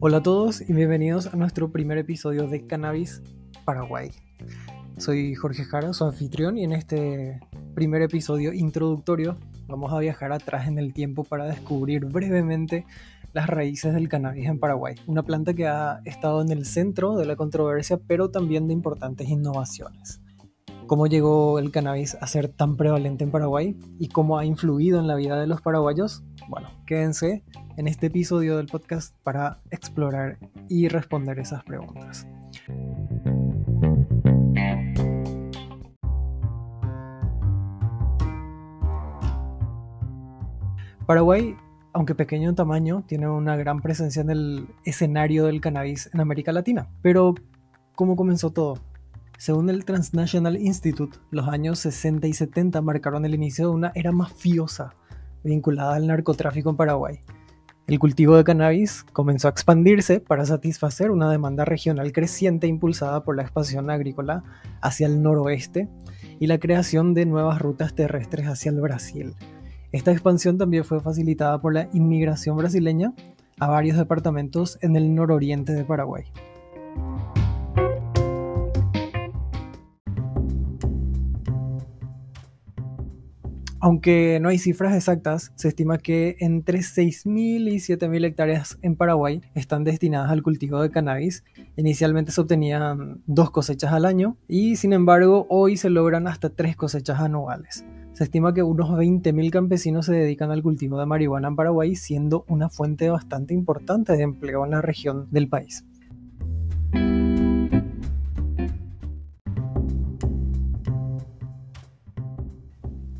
Hola a todos y bienvenidos a nuestro primer episodio de Cannabis Paraguay. Soy Jorge Jara, su anfitrión, y en este primer episodio introductorio vamos a viajar atrás en el tiempo para descubrir brevemente las raíces del cannabis en Paraguay, una planta que ha estado en el centro de la controversia, pero también de importantes innovaciones. ¿Cómo llegó el cannabis a ser tan prevalente en Paraguay y cómo ha influido en la vida de los paraguayos? Bueno, quédense en este episodio del podcast para explorar y responder esas preguntas. Paraguay, aunque pequeño en tamaño, tiene una gran presencia en el escenario del cannabis en América Latina. Pero, ¿cómo comenzó todo? Según el Transnational Institute, los años 60 y 70 marcaron el inicio de una era mafiosa vinculada al narcotráfico en Paraguay. El cultivo de cannabis comenzó a expandirse para satisfacer una demanda regional creciente impulsada por la expansión agrícola hacia el noroeste y la creación de nuevas rutas terrestres hacia el Brasil. Esta expansión también fue facilitada por la inmigración brasileña a varios departamentos en el nororiente de Paraguay. Aunque no hay cifras exactas, se estima que entre 6.000 y 7.000 hectáreas en Paraguay están destinadas al cultivo de cannabis. Inicialmente se obtenían dos cosechas al año y sin embargo hoy se logran hasta tres cosechas anuales. Se estima que unos 20.000 campesinos se dedican al cultivo de marihuana en Paraguay, siendo una fuente bastante importante de empleo en la región del país.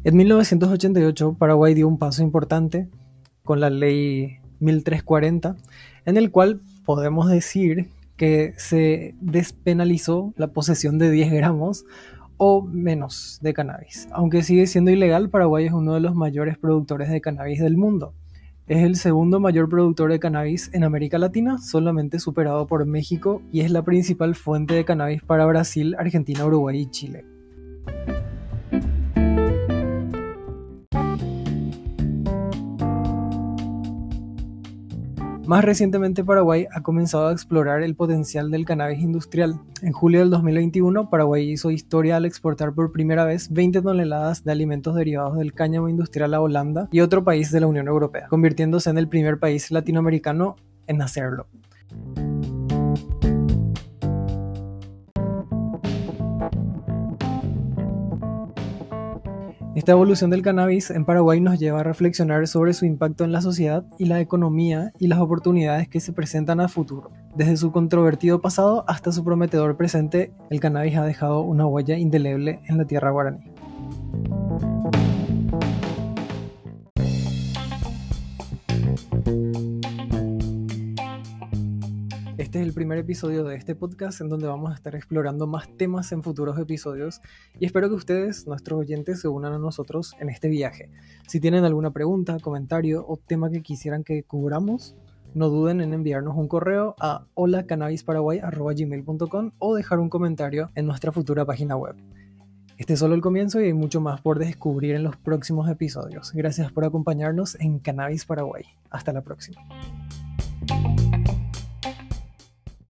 En 1988 Paraguay dio un paso importante con la ley 1340, en el cual podemos decir que se despenalizó la posesión de 10 gramos o menos de cannabis. Aunque sigue siendo ilegal, Paraguay es uno de los mayores productores de cannabis del mundo. Es el segundo mayor productor de cannabis en América Latina, solamente superado por México, y es la principal fuente de cannabis para Brasil, Argentina, Uruguay y Chile. Más recientemente Paraguay ha comenzado a explorar el potencial del cannabis industrial. En julio del 2021 Paraguay hizo historia al exportar por primera vez 20 toneladas de alimentos derivados del cáñamo industrial a Holanda y otro país de la Unión Europea, convirtiéndose en el primer país latinoamericano en hacerlo. Esta evolución del cannabis en Paraguay nos lleva a reflexionar sobre su impacto en la sociedad y la economía y las oportunidades que se presentan a futuro. Desde su controvertido pasado hasta su prometedor presente, el cannabis ha dejado una huella indeleble en la tierra guaraní. Este es el primer episodio de este podcast en donde vamos a estar explorando más temas en futuros episodios y espero que ustedes, nuestros oyentes, se unan a nosotros en este viaje. Si tienen alguna pregunta, comentario o tema que quisieran que cubramos, no duden en enviarnos un correo a holacannabisparaguay.gmail.com o dejar un comentario en nuestra futura página web. Este es solo el comienzo y hay mucho más por descubrir en los próximos episodios. Gracias por acompañarnos en Cannabis Paraguay. Hasta la próxima.